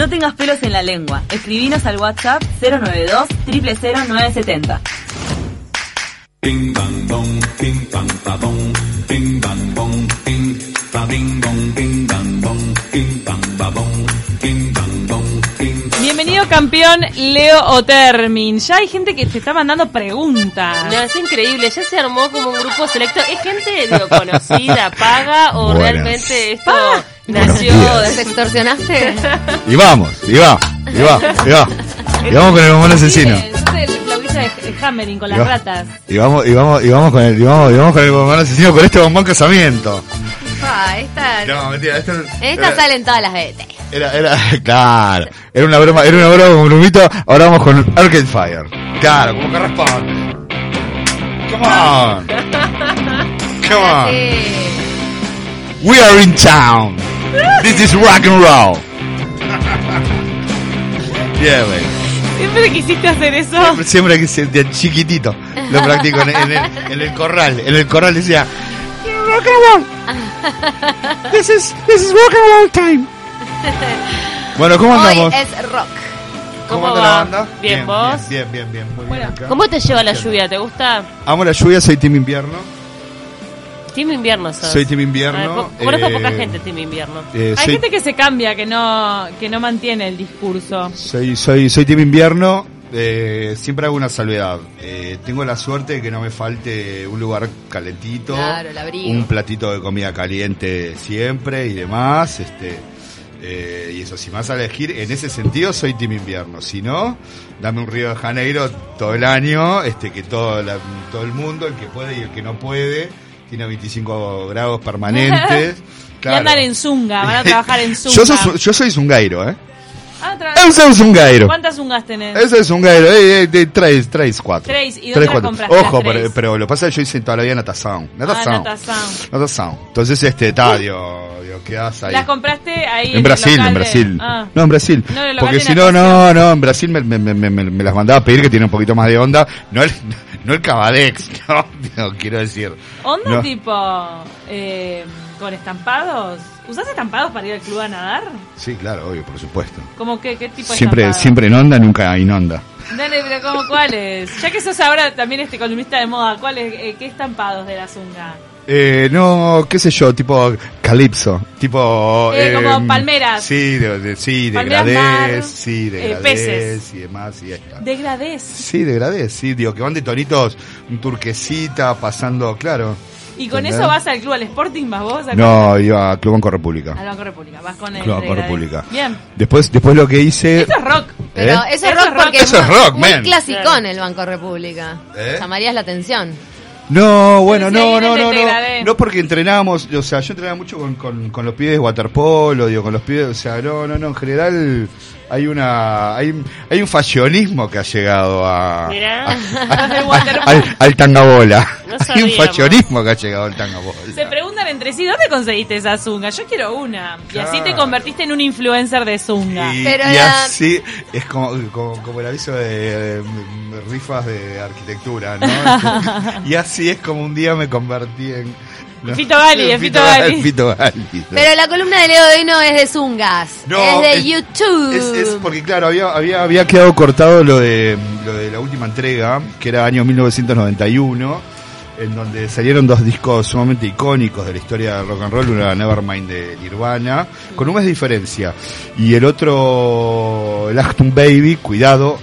No tengas pelos en la lengua. Escribinos al WhatsApp 092 000970. Bing bang bong, bing bang ba bong, bing bang bong, bing ba bing bong, bing bang bong, bing bang ba bong, bing bang bong, bing. Bienvenido campeón Leo Otermin. Ya hay gente que te está mandando preguntas. No, es increíble, ya se armó como un grupo selecto. ¿Es gente digo, conocida, paga o Buenas. realmente esto. Nació días. de ¿Extorsionaste? Y vamos, y va, y va, y va. Y vamos con el bombón asesino. De Hammering con las ratas. Y vamos, y vamos, y vamos con el, y vamos, y vamos con el bombón asesino con este bombón casamiento. Ah, esta, No, mentira, esto en esta era, salen todas las veces. era, era, claro, era una broma, era una broma con Brumito, ahora vamos con Arcade Fire. Claro, como corresponde. Come on. Come on. We are in town. This is rock and roll. Yeah, güey. Siempre quisiste hacer eso. Siempre, siempre que se, de chiquitito lo practico en, en el, en el corral. En el corral decía rock and roll. This is this is rock and roll time. Bueno, ¿cómo hoy andamos? es rock. ¿Cómo anda va? la banda? Bien, ¿vos? Bien, bien, bien, muy Bueno, bien. acá. ¿Cómo te lleva la lluvia? ¿Te gusta? Amo la lluvia, soy team invierno. Team invierno sos. Soy team invierno. Conozco eh, poca gente Team invierno. eh, Hay soy, gente que se cambia, que no, que no mantiene el discurso. soy, soy, soy team invierno. eh, siempre hago una salvedad. Eh, tengo la suerte de que no me falte un lugar calentito. Claro, el abrigo. un platito de comida caliente siempre y demás, este eh, y eso, si vas a elegir, en ese sentido soy Team Invierno, si no, dame un Río de Janeiro todo el año, este que todo, la- todo el mundo, el que puede y el que no puede, tiene 25 grados permanentes. Y andan en zunga, van a trabajar en zunga. yo, soy, yo soy zungairo, ¿eh? Ah, tra- Yo soy zungairo. ¿Cuántas zungas tenés? Ese es un gairo, eh, eh, de- traes, traes cuatro. Tres, ¿y dónde compraste Ojo, pero, tres? pero lo que pasa es que yo hice toda la vida natación. Ah, Natación. natación. Natación. Entonces, este, está, digo, digo, quedás ahí. ¿Las compraste ahí? En el Brasil, en de- Brasil. Ah. No, en Brasil. No, en Porque si no, no, natación. no, en Brasil me, me, me, me, me las mandaba a pedir que tiene un poquito más de onda. No no el Cabadex, no, no, quiero decir. ¿Onda No. tipo eh, con estampados? ¿Usás estampados para ir al club a nadar? Sí, claro, obvio, por supuesto. ¿Cómo qué, qué tipo de Siempre, estampados? siempre en onda, nunca en onda. Dale, pero ¿cómo cuáles? Ya que sos ahora también este columnista de moda, ¿cuáles, eh, qué estampados de la zunga? Eh, no, qué sé yo, tipo Calypso, tipo... Eh, como palmeras. Sí, de, de- sí, de Palmeras gradés, mar, sí, de eh, gradés peces. y demás, y esta. Degradés. Sí, de gradés, sí, digo, que van de tonitos, un turquesita, pasando, claro. ¿Y con ¿Entendés? eso vas al club al Sporting, vas vos? al- No, iba a Club Banco República. Al Banco República, vas con el Club Banco degradés. República. Bien. Después, después lo que hice... Esto es rock. Pero ¿Eh? eso es Eso es rock rock. porque Eso es muy- rock, muy man. clasicón el Banco República. ¿Eh? Llamarías la atención. No, bueno, no, no, no, no. No porque entrenábamos, o sea, yo entrenaba mucho con, con, con los pibes de waterpolo, digo, con los pibes, o sea, no, no, no, en general hay una, hay, hay un fashionismo que ha llegado a, Mirá. a- Del waterpolo. al, al tangabola. No hay un fashionismo que ha llegado al tangabola. Se entre sí, ¿dónde conseguiste esa zunga? Yo quiero una. Y así te convertiste en un influencer de zunga. Y, Pero y la- así es como, como, como el aviso de, de rifas de arquitectura, ¿no? y así es como un día me convertí en... ¿no? Fito Gali, de Fito Gali. Fito Gali. Pero la columna de Leo de hoy no es de Zungas. No, es de es- YouTube. Es, es porque claro, había, había, había quedado cortado lo de, lo de la última entrega, que era año 1991, en donde salieron dos discos sumamente icónicos de la historia del rock and roll, uno era Nevermind de Nirvana, con un mes de diferencia, y el otro, el Achtung Baby, Cuidado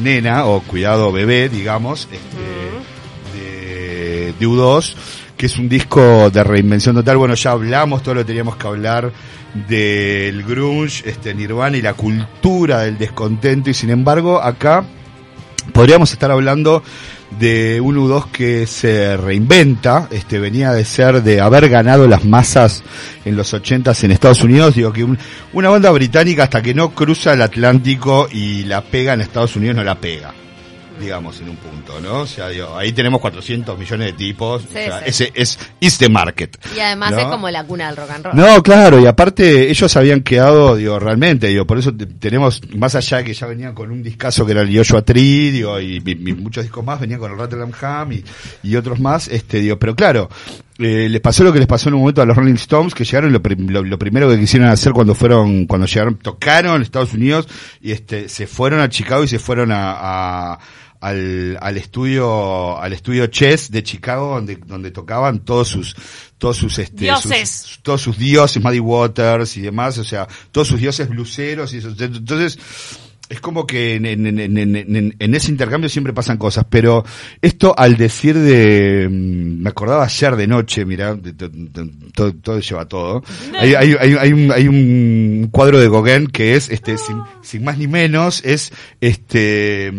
Nena, o Cuidado Bebé, digamos, este, de, de U2, que es un disco de reinvención total. Bueno, ya hablamos, todo lo teníamos que hablar del grunge, este Nirvana y la cultura del descontento y sin embargo acá podríamos estar hablando de un U2 que se reinventa, este venía de ser de haber ganado las masas en los 80s en Estados Unidos, digo que un- una banda británica hasta que no cruza el Atlántico y la pega en Estados Unidos no la pega. Digamos, en un punto, ¿no? O sea, digo, ahí tenemos 400 millones de tipos. o sea, sí. ese es, is the market. Y además ¿no? es como la cuna del rock and roll. No, claro, y aparte ellos habían quedado, digo, realmente, digo, por eso te- tenemos, más allá de que ya venían con un discazo que era el Joshua Tree, digo, y, y- y muchos discos más, venían con el Rotterdam Ham y, y otros más, este, digo, pero claro, eh, les pasó lo que les pasó en un momento a los Rolling Stones, que llegaron lo, prim- lo- lo primero que quisieron hacer cuando fueron, cuando llegaron, tocaron en Estados Unidos y este, se fueron a Chicago y se fueron a, a- al, al estudio, al estudio Chess de Chicago, donde, donde tocaban todos sus, todos sus, este, Dioses. sus- todos sus dioses, Muddy Waters y demás, o sea, todos sus dioses bluseros y eso. Entonces, es como que en, en- en- en- en- en ese intercambio siempre pasan cosas, pero esto al decir de, mm, me acordaba ayer de noche, mira, todo, todo lleva todo. Hay, hay, hay, hay un, hay un cuadro de Gauguin que es, este, sin, sin más ni menos, es, este,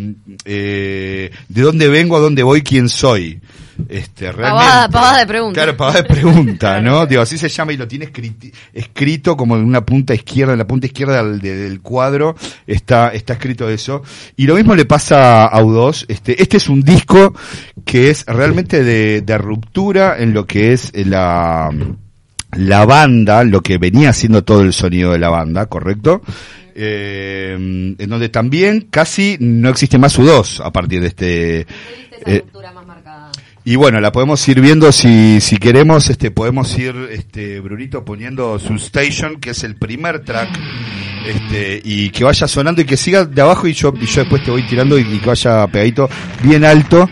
eh, de dónde vengo, a dónde voy, quién soy. Este, realmente. Pavada- pavada de pregunta. Claro, pavada de pregunta, ¿no? Digo, así se llama y lo tiene escrito como en una punta izquierda, en la punta izquierda del, de- del cuadro está, está escrito eso. Y lo mismo le pasa a U2. Este, este es un disco que es realmente de, de ruptura en lo que es la, la banda, lo que venía siendo todo el sonido de la banda, ¿correcto? Eh, en donde también casi no existe más U2 a partir de este... eh, más marcada? Y bueno, la podemos ir viendo si, si queremos, este, podemos ir, este, Brunito poniendo su station, que es el primer track, este, y que vaya sonando y que siga de abajo y yo, y yo después te voy tirando y, que vaya pegadito bien alto.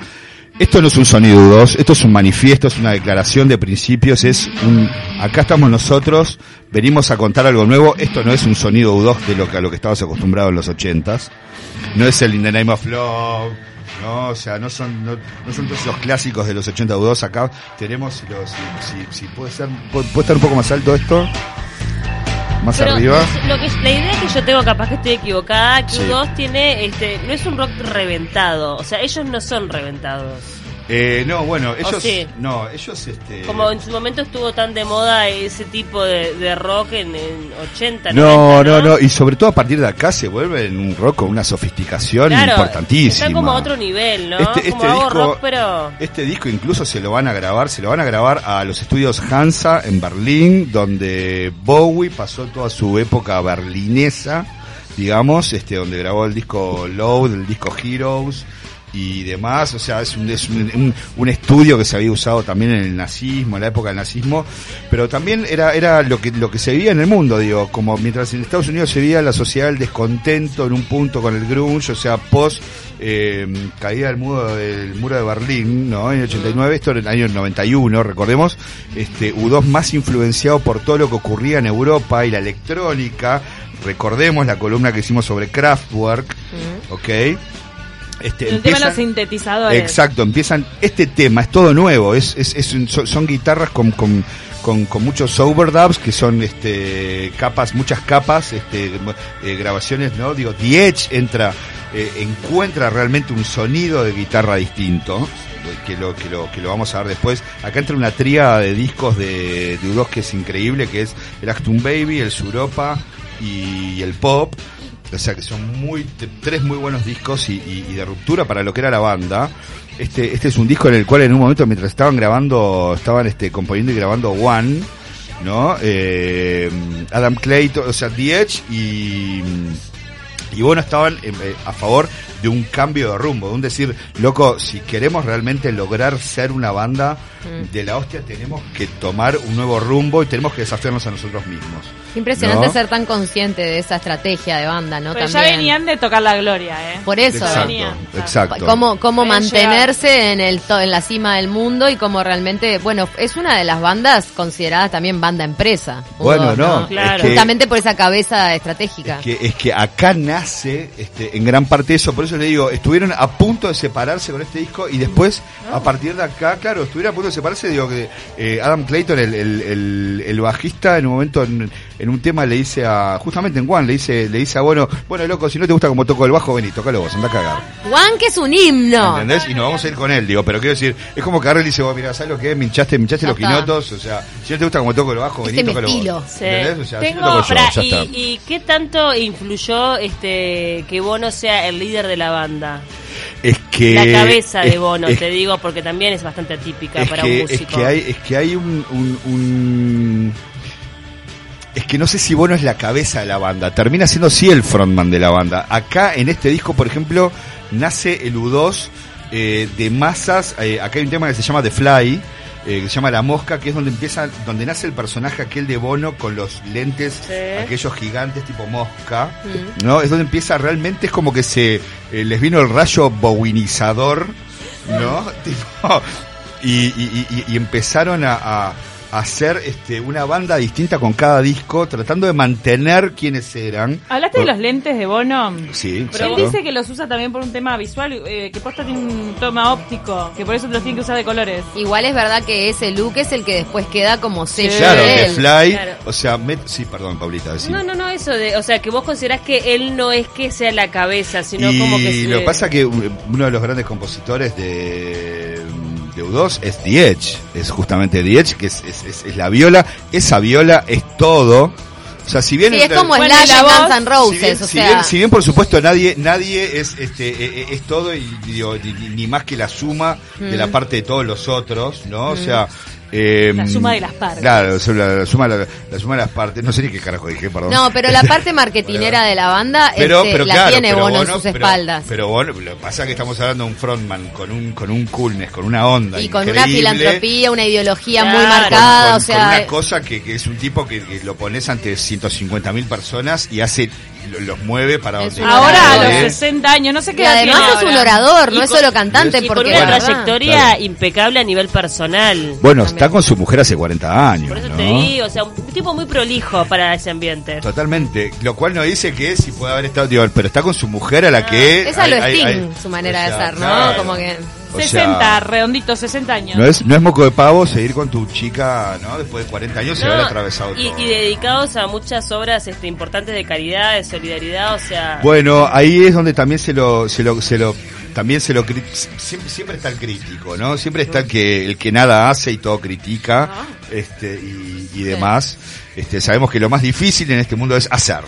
Esto no es un sonido 2, esto es un manifiesto, es una declaración de principios, es un, acá estamos nosotros, venimos a contar algo nuevo, esto no es un sonido U2 de lo que, a lo que estabas acostumbrado en los ochentas, no es el In the Name of Love, no, o sea, no son, no, no son todos esos clásicos de los 80 U2 acá, tenemos, si, lo- si, si, si puede ser, puede, puede estar un poco más alto esto, más Pero arriba. lo que, la idea que yo tengo, capaz que estoy equivocada, que Sí. U2 tiene, este, no es un rock reventado, o sea, ellos no son reventados. Eh, no, bueno, ellos, sí? no, ellos, este, Como en su momento estuvo tan de moda ese tipo de, de rock en, en 80, No, 90, no, no, y sobre todo a partir de acá se vuelve en un rock con una sofisticación Claro, importantísima. Está como a otro nivel, ¿no? Este, este disco, rock, pero... este disco incluso se lo van a grabar, se lo van a grabar a los estudios Hansa en Berlín, donde Bowie pasó toda su época berlinesa, digamos, este, donde grabó el disco Load, el disco Heroes y demás, o sea, es un, es un, un- un estudio que se había usado también en el nazismo, en la época del nazismo, pero también era, era lo que, lo que se vivía en el mundo, digo, como mientras en Estados Unidos se veía la sociedad del descontento en un punto con el grunge, o sea, post eh, caída del muro del muro de Berlín, ¿no? En el 89, esto en el año 91, recordemos, este U2 más influenciado por todo lo que ocurría en Europa y la electrónica, recordemos la columna que hicimos sobre Kraftwerk, ¿ok? Este, El tema de los sintetizadores. Exacto, empiezan este tema, es todo nuevo, es, es, es son, son guitarras con, con, con, con muchos overdubs que son este capas, muchas capas, este eh, grabaciones, ¿no? Digo, The Edge entra, eh, encuentra realmente un sonido de guitarra distinto. Que lo, que lo que lo vamos a ver después. Acá entra una tríada de discos de, de U2 que es increíble, que es el Actum Baby, el Suropa y el Pop. O sea que son muy tres muy buenos discos y, de ruptura para lo que era la banda. Este, este es un disco en el cual en un momento mientras estaban grabando, estaban este componiendo y grabando One, ¿no? Eh, Adam Clayton, o sea, The Edge y y bueno, estaban eh, eh, a favor de un cambio de rumbo, de un decir, loco, si queremos realmente lograr ser una banda de la hostia, tenemos que tomar un nuevo rumbo y tenemos que desafiarnos a nosotros mismos. Qué impresionante ¿No? ser tan consciente de esa estrategia de banda, ¿no? Pero ya venían de tocar la gloria, ¿eh? Por eso. Exacto, Venía. exacto. Cómo, cómo mantenerse en el to- en la cima del mundo y cómo realmente, bueno, es una de las bandas consideradas también banda empresa. Bueno, U2, no, Claro. es que- Justamente por esa cabeza estratégica. Es que, es que acá nace este, en gran parte eso, por eso le digo, estuvieron a punto de separarse con este disco y después, a partir de acá, claro, estuvieron a punto de separarse, digo que eh, Adam Clayton, el, el, el- el bajista, en un momento en, en un tema le dice a, justamente en Juan, le dice, le dice a bueno, bueno loco, si no te gusta como toco el bajo, vení, tocalo vos, anda a cagar. Juan, que es un himno. ¿Entendés? Y nos vamos a ir con él, digo, pero quiero decir, es como que le dice, vos, mira, ¿sabes lo que es? Minchaste, minchaste Ya los está. quinotos, o sea, si no te gusta como toco el bajo, vení, Este tócalo vos. estilo. Sí. ¿Entendés? O sea, así lo Tengo, toco yo, pará, ya y, está. y qué tanto influyó este que Bono sea el líder de la banda? Es que... la cabeza de es- Bono, es- te digo, porque también es bastante atípica es para que, un es músico. que hay es que hay un, un- un- es que no sé si Bono es la cabeza de la banda termina siendo sí el frontman de la banda acá en este disco por ejemplo nace el U2 eh, de masas eh, acá hay un tema que se llama The Fly eh, que se llama La Mosca, que es donde empieza, donde nace el personaje aquel de Bono con los lentes, Sí. aquellos gigantes tipo mosca, Mm. ¿no? Es donde empieza realmente, es como que se eh, les vino el rayo bowinizador, ¿no? Tipo, y, y- y- y empezaron a, a- a hacer este, una banda distinta con cada disco, tratando de mantener quienes eran. ¿Hablaste de los lentes de Bono? Sí, Pero él dice que los usa también por un tema visual, eh, que posta tiene un toma óptico, que por eso los tiene que usar de colores. Igual es verdad que ese look es el que después queda como sello Claro, de él. Fly, Claro. o sea, sí, perdón, Paulita. No, no, no, eso de, o sea, que vos considerás que él no es que sea la cabeza, sino y como que se- lo que pasa que uno de los grandes compositores de, de U2 es The Edge, es justamente The Edge, que es, es- es- es la viola, esa viola es todo. O sea, si bien Sí, es como Bueno, Slash en voz, Guns N' si Roses, bien, o si sea... bien- si bien, por supuesto nadie nadie es este eh, eh, es todo y digo, ni, más que la suma de Mm. la parte de todos los otros, ¿no? O sea, eh, La suma de las partes. Claro, la, la suma la, la suma de las partes. No sé ni qué carajo dije, perdón. No, pero la parte marketinera de la banda pero, este, pero la claro, tiene pero Bono en Bono- sus pero- espaldas. Pero bueno, lo que pasa es que estamos hablando de un frontman con un con un coolness, con una onda y con una filantropía, una ideología muy marcada, con, o con sea... una cosa que, que es un tipo que, que lo pones ante 150 mil personas y hace los mueve para donde un Ahora a los orador. quiere. 60 años, no sé qué y además tiene es un ahora. orador, no Y es con- solo cantante, y con porque una la verdad- trayectoria Claro. impecable a nivel personal. Bueno, está con su mujer hace 40 años. Por eso ¿no? te digo, o sea, un tipo muy prolijo para ese ambiente. Totalmente, lo cual no dice que si puede haber estado, digo, pero está con su mujer a la que... Ah, Esa hay- lo Sting, hay- su manera o de sea, ser, ¿no? claro. Como que... O sea, 60, redondito, 60 años. No es, no es moco de pavo seguir con tu chica, ¿no? Después de 40 años se No, haber atravesado y, todo. y dedicados a muchas obras este, importantes de caridad, de solidaridad, o sea... Bueno, ahí es donde también se lo, se lo, se lo, también se lo, siempre, siempre está el crítico, ¿no? Siempre está el que, el que nada hace y todo critica, este, y, y demás. Este, sabemos que lo más difícil en este mundo es hacer,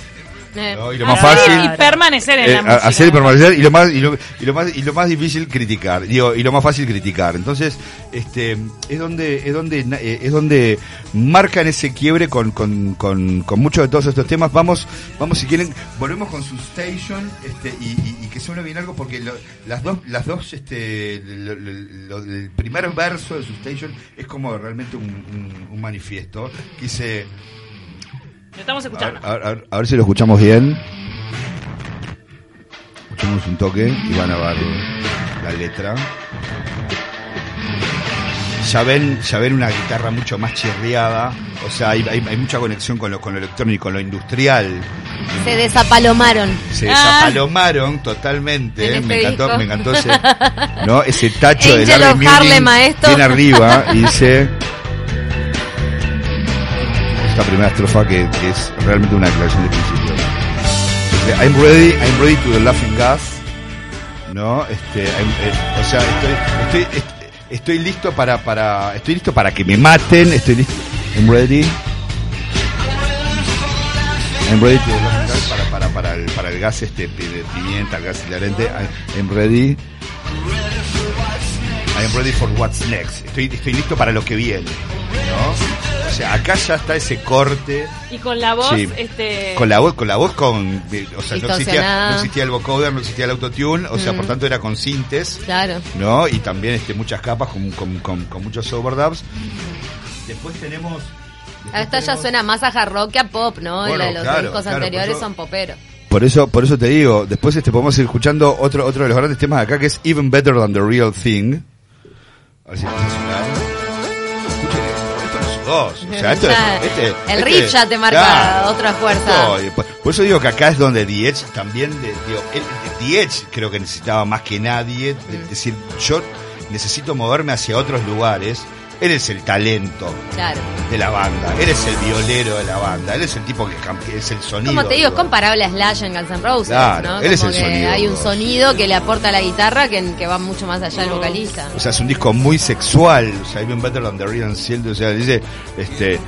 eh, ¿no? Y lo más Hacer fácil, y permanecer en Eh, la música. hacer y permanecer y lo más y lo, y lo más y lo más difícil criticar digo y lo más fácil criticar entonces este es donde es donde eh, es donde marcan ese quiebre con, con, con, con muchos de todos estos temas vamos vamos si quieren volvemos con su station este y, y- que suene bien algo porque lo- las dos las dos este lo- lo- lo- el primer verso de su station es como realmente un, un- un manifiesto que dice estamos a ver, escuchando. a ver- a ver- a ver si lo escuchamos bien. Escuchamos un toque y van a ver la letra. Ya ven, ya ven una guitarra mucho más chirriada. O sea, hay, hay- hay mucha conexión con lo, con lo electrónico, con lo industrial. se desapalomaron. Se Ah. desapalomaron totalmente. En eh, este me encantó, disco. me encantó ese, ¿no? ese tacho de Angel Larry of Mullen Harlem a esto. bien arriba y dice esta primera estrofa que, que es realmente una declaración de principio. Dice, I'm ready, I'm ready to the laughing gas. ¿No? Este, eh, o sea, estoy, estoy, est- estoy listo para, para, estoy listo para que me maten, estoy listo. I'm ready. I'm ready to the laughing gas para, para, para el, para el gas este pimienta, el gas hilarante. I'm ready. I'm ready for what's next. Estoy, estoy listo para lo que viene. ¿No? O sea, acá ya está ese corte. Y con la voz, Sí. este... Con la voz, con la voz con, o sea, no existía, no existía el vocoder, no existía el autotune, o sea, Mm. por tanto era con sintes, Claro. ¿no? Y también este muchas capas con, con, con, con muchos overdubs. Después tenemos después Esta ya tenemos- suena más a hard rock que a pop, ¿no? Bueno, la los claro, discos claro, anteriores eso- son poperos. Por eso, por eso te digo, después este podemos ir escuchando otro, otro de los grandes temas de acá que es Even Better Than the Real Thing. Escuchen esto, esto es dos. O sea, esto, este, el este- riff ya te marca claro. otra fuerza. Por, por eso digo que acá es donde The Edge también, de- digo, el- The Edge creo que necesitaba más que nadie, de- Mm. decir, yo necesito moverme hacia otros lugares. Él es el talento Claro. de la banda, él es el violero de la banda, él es el tipo que, es el sonido. Como te digo, es comparable a Slash en Guns N' Roses, Claro, ¿no? Como el que sonido, hay un sonido que le aporta a la guitarra que, que va mucho más allá del vocalista. O sea, es un disco muy sexual, o sea, even better than the real Shield, o sea, dice, este,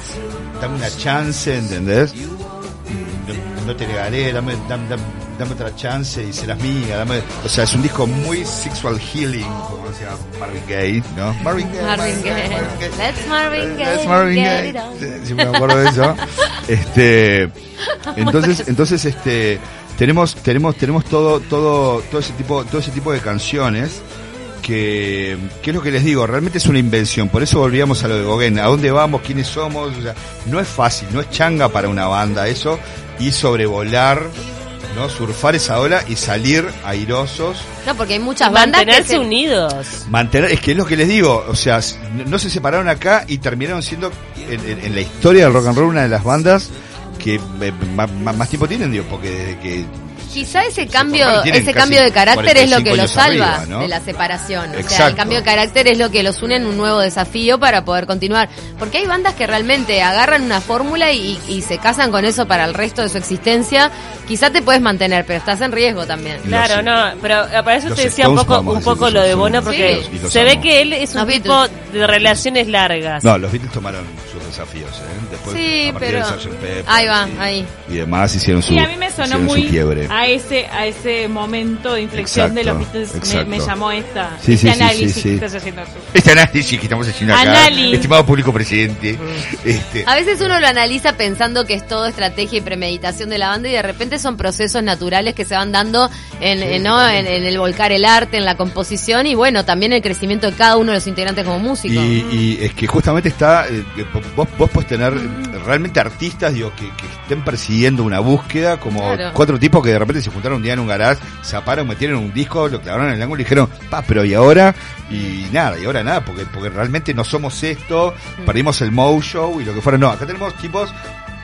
dame una chance, ¿entendés? No, no te negaré, dame, dame, dame, dame otra chance y serás mía, dame, o sea, es un disco muy sexual healing, como decía Marvin Gaye, ¿no? Marvin Gaye. Marvin Gaye. Let's Marvin Gaye. Let's Marvin Gaye. on. Sí, sí me acuerdo de eso. Este, entonces, entonces, este, tenemos, tenemos, tenemos todo, todo, todo ese tipo, todo ese tipo de canciones que, ¿qué es lo que les digo? Realmente es una invención, por eso volvíamos a lo de Gauguin, ¿a dónde vamos? ¿Quiénes somos? O sea, no es fácil, no es changa para una banda eso, y sobrevolar, ¿no? Surfar esa ola y salir airosos. No, porque hay muchas bandas que Mantenerse se- unidos. Mantener, es que es lo que les digo, o sea, no, se separaron acá y terminaron siendo en, en- en la historia del rock and roll una de las bandas que eh, ma- más, tiempo tienen, digo, porque desde que Quizá ese Se cambio, ese cambio de carácter es lo que 45 los salva arriba, ¿no? de la separación. O sea, el cambio de carácter es lo que los une en un nuevo desafío para poder continuar. Porque hay bandas que realmente agarran una fórmula y, y se casan con eso para el resto de su existencia. Quizá te puedes mantener, pero estás en riesgo también. Claro, Los- no, pero eh, para eso los te decía un poco, un poco lo de Bono porque se ve que él es un Los tipo Beatles. de relaciones largas. No, los Beatles tomaron sus desafíos, ¿eh? Después, Sí, a pero- de. Pepper Ahí va, y, ahí. y demás hicieron su, Sí, a mí me sonó hicieron su muy quiebre. a ese a ese momento de inflexión de los Beatles. Me, llamó esta. Sí, este sí, análisis sí, sí. que estás haciendo tú. Este análisis que estamos haciendo acá, Análisis. estimado público presidente, este, A veces uno lo analiza pensando que es todo estrategia y premeditación de la banda y de repente son procesos naturales que se van dando en, en- ¿no? en, en el volcar el arte, en la composición y bueno, también el crecimiento de cada uno de los integrantes como músicos. Y, y es que justamente está, eh, que vos, vos podés tener realmente artistas digo, que, que estén persiguiendo una búsqueda, como Claro. cuatro tipos que de repente se juntaron un día en un garage, zaparon, metieron un disco, lo clavaron en el ángulo y dijeron, pa, pero y ahora, y nada, y ahora nada, porque, porque realmente no somos esto, Mm. perdimos el Moe Show y lo que fuera, no, acá tenemos tipos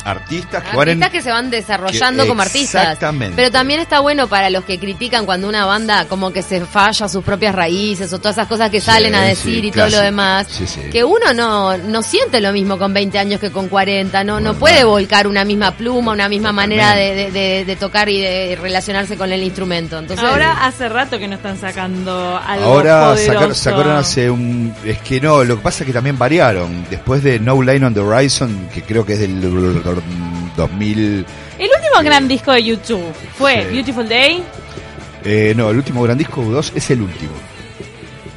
artistas que van se van desarrollando que- como artistas. exactamente. Pero también está bueno para los que critican cuando una banda como que se falla sus propias raíces o todas esas cosas que Sí, salen a sí, decir y todo lo demás. Sí, sí. Que uno no, no siente lo mismo con 20 años que con 40, no, no puede volcar una misma pluma, una misma Totalmente. manera de, de- de- de tocar y de relacionarse con el instrumento. Entonces, Ahora hace rato que no están sacando algo Ahora poderoso. sacaron, sacaron hace un... Es que no, lo que pasa es que también variaron. Después de No Line on the Horizon, que creo que es del 2000... El último gran disco de YouTube fue Sí. Beautiful Day. Eh, no, el último gran disco U2 es el último.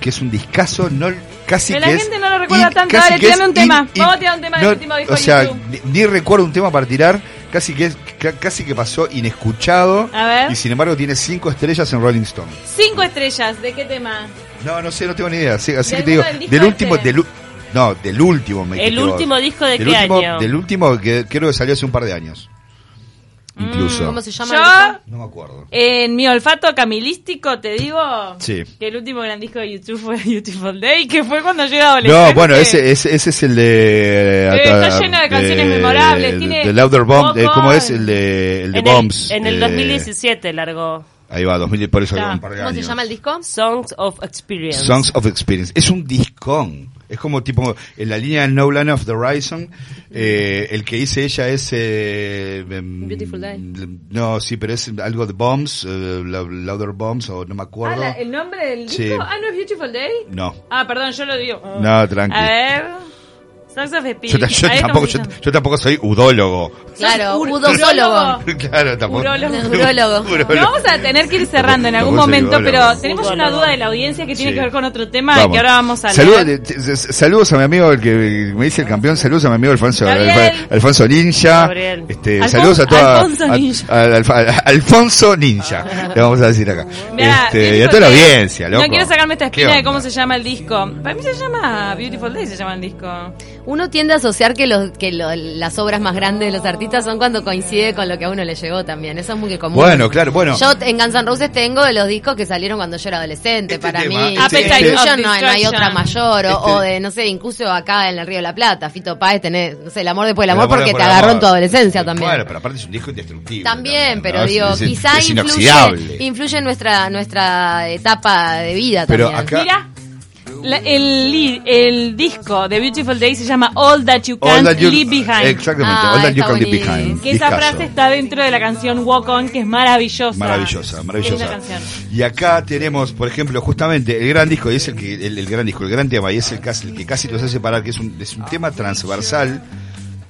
Que es un discazo, no, casi Pero que la es... gente no lo recuerda tanto. Dale, tirame un tema. in- Vamos a tirar un tema del no, último disco O de sea, YouTube. ni, ni recuerdo un tema para tirar, casi que, es- casi que pasó inescuchado. A ver. Y sin embargo tiene cinco estrellas en Rolling Stone. Cinco estrellas. ¿De qué tema? No, no sé, no tengo ni idea. Así, así ¿De que te digo, del del último, este? del, no, del último me ¿El vos. último disco de del qué último, año? Del último que creo que salió hace un par de años. Incluso. Mm, ¿cómo se llama? Yo- el disco? No me acuerdo. En mi olfato camilístico te digo Sí. que el último gran disco de YouTube fue Beautiful Day, que fue cuando yo era adolescente. No, bueno, ese, ese, ese es el de... Eh, está lleno de canciones memorables, tiene De Louder Bomb, eh, ¿cómo es? El de, el de en, Bombs. el, en el eh, 2017 largó Ahí va, 2000, por eso un par de ¿Cómo se llama el disco? Songs of Experience. Songs of Experience. Es un discón. Es como tipo, en la línea de No Line of the Horizon, eh, el que dice ella es... Eh, em, Beautiful Day. No, sí, pero es algo de Bombs, eh, Lou- Louder Bombs, o no me Ah, acuerdo. la- ¿El nombre del disco? Sí. Ah, ¿no es Beautiful Day? No. Ah, perdón, yo lo digo. No, tranqui. A ver. Songs of Yo, ta- yo Ahí tampoco, yo, yo tampoco soy udólogo. Claro, urólogo. claro, tampoco. Urólogo. Urólogo. No vamos a tener que ir cerrando en algún momento, pero tenemos una duda de la audiencia que tiene Sí. que ver con otro tema Vamos. que ahora vamos a de- de- saludos a mi amigo el que me dice el campeón, saludos a mi amigo Alfonso, Gabriel. Alf- Alfonso Ninja, Gabriel. este, Alfon- saludos a toda Alfonso Ninja. a- a- a- Alfonso Ninja, le vamos a decir acá, Mirá, este, y a toda la audiencia, loco. No quiero sacarme esta ¿Qué espina de cómo se llama el disco. Para mí se llama Beautiful Day, se llama el disco. Uno tiende a asociar que, los, que lo- las obras más grandes de los artistas son cuando coincide con lo que a uno le llegó también. Eso es muy común. Bueno, claro, bueno. Yo en Guns N' Roses tengo de los discos que salieron cuando yo era adolescente. Este Para tema, mí, este- este- no, no hay otra mayor. O, Este- o de, no sé, incluso acá en el Río de la Plata, Fito Páez tenés, no sé, el amor después del El amor porque te agarró amor. en tu adolescencia también. Bueno, pero aparte es un disco indestructible. También, pero ¿no? digo, Es- es- quizá es influye, influye en nuestra, nuestra etapa de vida Pero también. acá- Mira, la- el, el disco de Beautiful Day se llama All That You All Can't that you- Leave Behind. Exactamente, Ah, All That You Can Leave. Behind. Que esa frase está dentro de la canción Walk On, que es maravillosa. Maravillosa, maravillosa. Y acá tenemos, por ejemplo, justamente el gran disco, y es el que, el, el gran disco, el gran tema, y es el, casi, el que casi nos hace parar, que es un, es un tema transversal,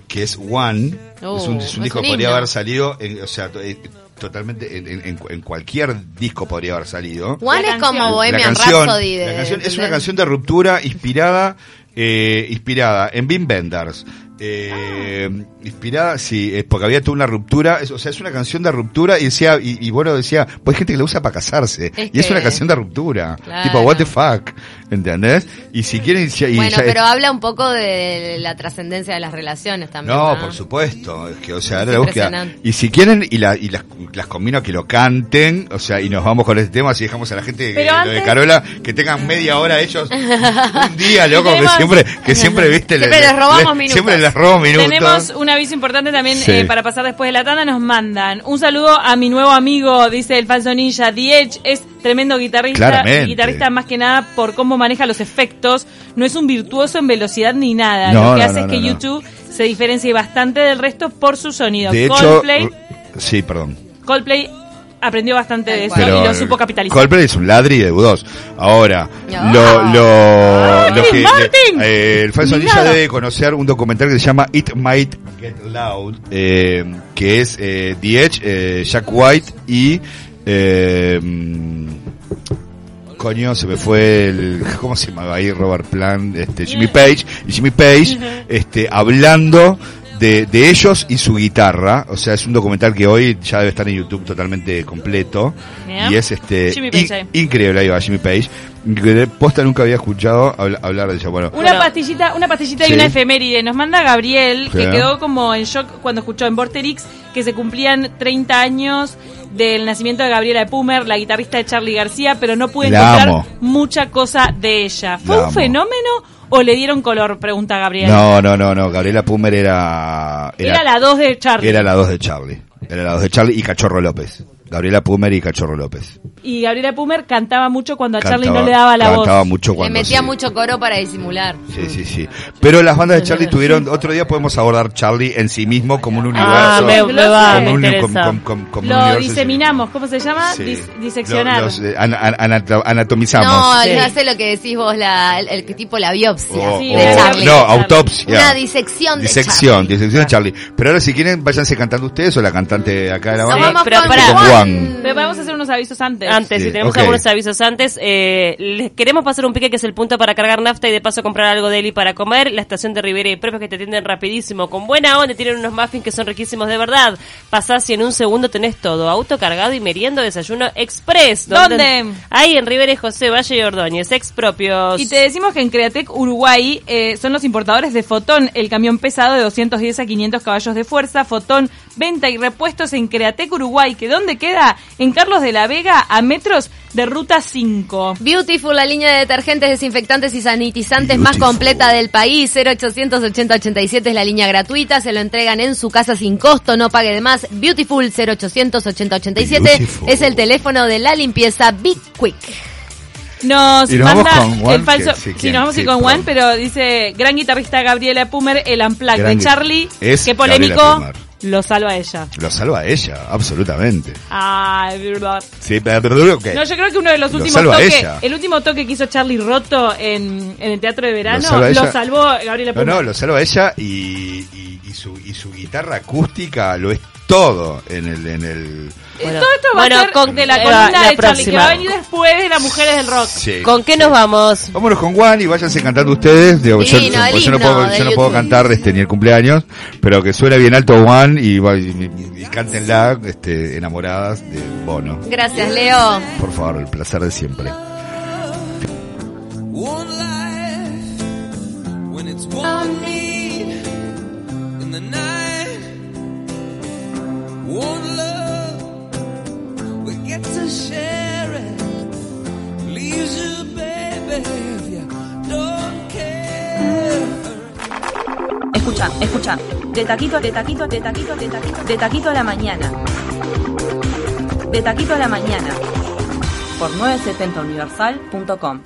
que es One. Oh, es un, es un disco que podría haber salido, en- o sea, eh, totalmente, en, en- en- en cualquier disco podría haber salido. Juan es como. Bohemian la canción, Rhapsody. De, la canción es una canción de ruptura inspirada eh, inspirada en Wim Wenders. Eh, inspirada, sí, es porque había toda una ruptura, es- o sea, es una canción de ruptura y decía, y, y bueno, decía, pues hay gente que la usa para casarse, Es y es una canción de ruptura, Claro. tipo, what the fuck, ¿entendés? Y si quieren, y ya- y Bueno, ya- pero habla un poco de la trascendencia de las relaciones también. no, ¿no? por supuesto, es que, o sea, la búsqueda. Y si quieren, y, la, y las, las combino a que lo canten, o sea, y nos vamos con este tema, si dejamos a la gente, eh, lo de Carola, que tengan media hora ellos, un día, loco, que siempre, que siempre, viste, Siempre les robamos minutos. Siempre Tenemos un aviso importante también Sí. eh, para pasar después de la tanda. Nos mandan un saludo a mi nuevo amigo, dice el falso ninja. Edge es tremendo guitarrista. Claramente. Guitarrista más que nada por cómo maneja los efectos. No es un virtuoso en velocidad ni nada. No, Lo que no, hace no, es que. YouTube se diferencie bastante del resto por su sonido. De hecho, Coldplay, sí, perdón. Coldplay aprendió bastante de eso Tal y lo supo capitalizar. Coldplay es un ladri de U2. Ahora, No. lo, lo, lo ¡Ay, que, Martin! eh, el falso debe conocer un documental que se llama It Might Get Loud, eh, que es eh, The Edge, eh, Jack White y coño se me fue el cómo se llamaba ahí Robert Plant, este Jimmy Page y Jimmy Page, este hablando de, de ellos y su guitarra, o sea, es un documental que hoy ya debe estar en YouTube totalmente completo y es este Jimmy Page in- ahí. increíble ahí va Jimmy Page, que posta nunca había escuchado habla- hablar de ella, bueno, Una Bueno. pastillita, una pastillita Sí. y una efeméride. Nos manda Gabriel, que quedó como en shock cuando escuchó en Vorterix que se cumplían 30 años del nacimiento de Gabriela Pumer, la guitarrista de Charlie García, pero no pude La encontrar amo. mucha cosa de ella. ¿Fue La un amo. fenómeno o le dieron color? Pregunta Gabriel. no, no, no, no, Gabriela Pumer era Era, la 2 de Charlie. era la dos de Charlie, era la dos de Charlie y Cachorro López, Gabriela Pumer y Cachorro López. Y Gabriela Pumer cantaba mucho cuando a Charlie no le daba la voz. cantaba mucho Le cuando metía sí. mucho coro para disimular. Sí, sí, sí. Pero las bandas de Charlie tuvieron, otro día podemos abordar Charlie en sí mismo como un universo. Ah, me, me va, me como un, interesa. como- como- como- como un Lo diseminamos, ¿cómo se llama? Sí. Dis- diseccionar. Lo- los, eh, an- an- anato- anatomizamos. No, Sí. no hace lo que decís vos, la, el, tipo la biopsia Sí, de Charlie. no, autopsia. Una disección de Disección, Charlie. disección de Charlie. Pero ahora si quieren, váyanse cantando ustedes o la cantante de acá de la banda. vamos pará. Con Juan. Pero podemos hacer unos avisos antes. Antes, Sí, si tenemos algunos avisos antes, eh, les queremos pasar un pique que es el punto para cargar nafta y de paso comprar algo de Eli para comer. La estación de Rivera y propios que te atienden rapidísimo, con buena onda, tienen unos muffins que son riquísimos de verdad. Pasás y en un segundo tenés todo, auto cargado y meriendo, desayuno express. ¿Dónde? Ahí en Rivera y José Valle y Ordóñez, ex propios. Y te decimos que en Createc Uruguay eh, son los importadores de Fotón, el camión pesado de 210 a 500 caballos de fuerza. Fotón, venta y repuestos en Createc Uruguay, que ¿dónde queda? En Carlos de la Vega, a metros de Ruta 5. Beautiful, la línea de detergentes, desinfectantes y sanitizantes más completa del país. 0800 80 87 es la línea gratuita. Se lo entregan en su casa sin costo, no pague de más. Beautiful 0800 80 87 Beautiful. es el teléfono de la limpieza Big Quick. Nos Y nos manda vamos con Juan, el falso. que- sí, sí, nos vamos a ir Sí, con Juan, pero dice: gran guitarrista Gabriela Pumer, el Unplugged Gran de Charlie. es Qué Gabriela polémico. Lo salva ella. Lo salva ella, absolutamente. Ay, verdad. Sí, pero, pero, ok. No, yo creo que uno de los Lo últimos salva toques, el último toque que hizo Charlie Roto en, en el Teatro de Verano, Lo salva lo, salvó Gabriela No, Pumer. no, lo salva ella y, y, y su, y su guitarra acústica lo es todo en el... En el Eh, Todo esto va Bueno, a ser con- de la columna la de Charlie, que va a venir después de las mujeres del rock. sí, ¿Con qué sí. nos vamos? Vámonos con Juan y váyanse cantando ustedes. Digo, yo, Divino, yo- el yo no puedo, yo no puedo cantar este, ni el cumpleaños, pero que suene bien alto Juan y, y, y- y cántenla este, enamoradas de Bono. Gracias, Leo. Por favor, el placer de siempre. One life when it's one Love. Escucha, escucha. De taquito, de taquito, de taquito, de taquito, de taquito a la mañana. De taquito a la mañana. Por 970universal.com.